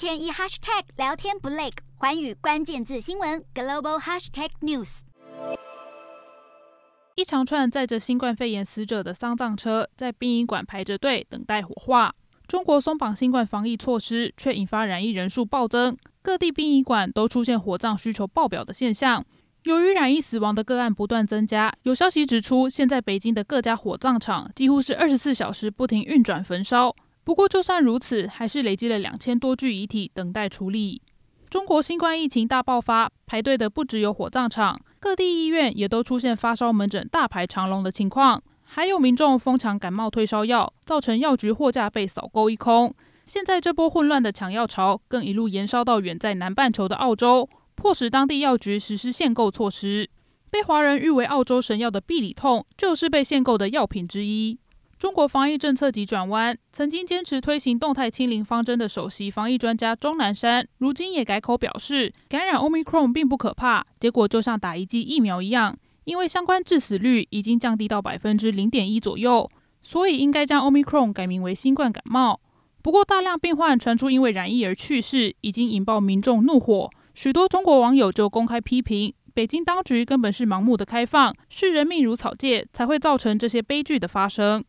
天一 hashtag 聊天不累，寰宇关键字新闻 global hashtag news。一长串载着新冠肺炎死者的丧葬车在殡仪馆排着队等待火化。中国松绑新冠防疫措施，却引发染疫人数暴增，各地殡仪馆都出现火葬需求爆表的现象。由于染疫死亡的个案不断增加，有消息指出，现在北京的各家火葬场几乎是二十四小时不停运转焚烧。不过，就算如此，还是累积了两千多具遗体等待处理。中国新冠疫情大爆发，排队的不只有火葬场，各地医院也都出现发烧门诊大排长龙的情况，还有民众疯抢感冒退烧药，造成药局货架被扫购一空。现在这波混乱的抢药潮，更一路延烧到远在南半球的澳洲，迫使当地药局实施限购措施。被华人誉为澳洲神药的必理痛，就是被限购的药品之一。中国防疫政策急转弯，曾经坚持推行动态清零方针的首席防疫专家钟南山，如今也改口表示，感染 Omicron 并不可怕，结果就像打一剂疫苗一样，因为相关致死率已经降低到百分之零点一左右，所以应该将 Omicron 改名为新冠感冒。不过，大量病患传出因为染疫而去世，已经引爆民众怒火，许多中国网友就公开批评，北京当局根本是盲目的开放，视人命如草芥，才会造成这些悲剧的发生。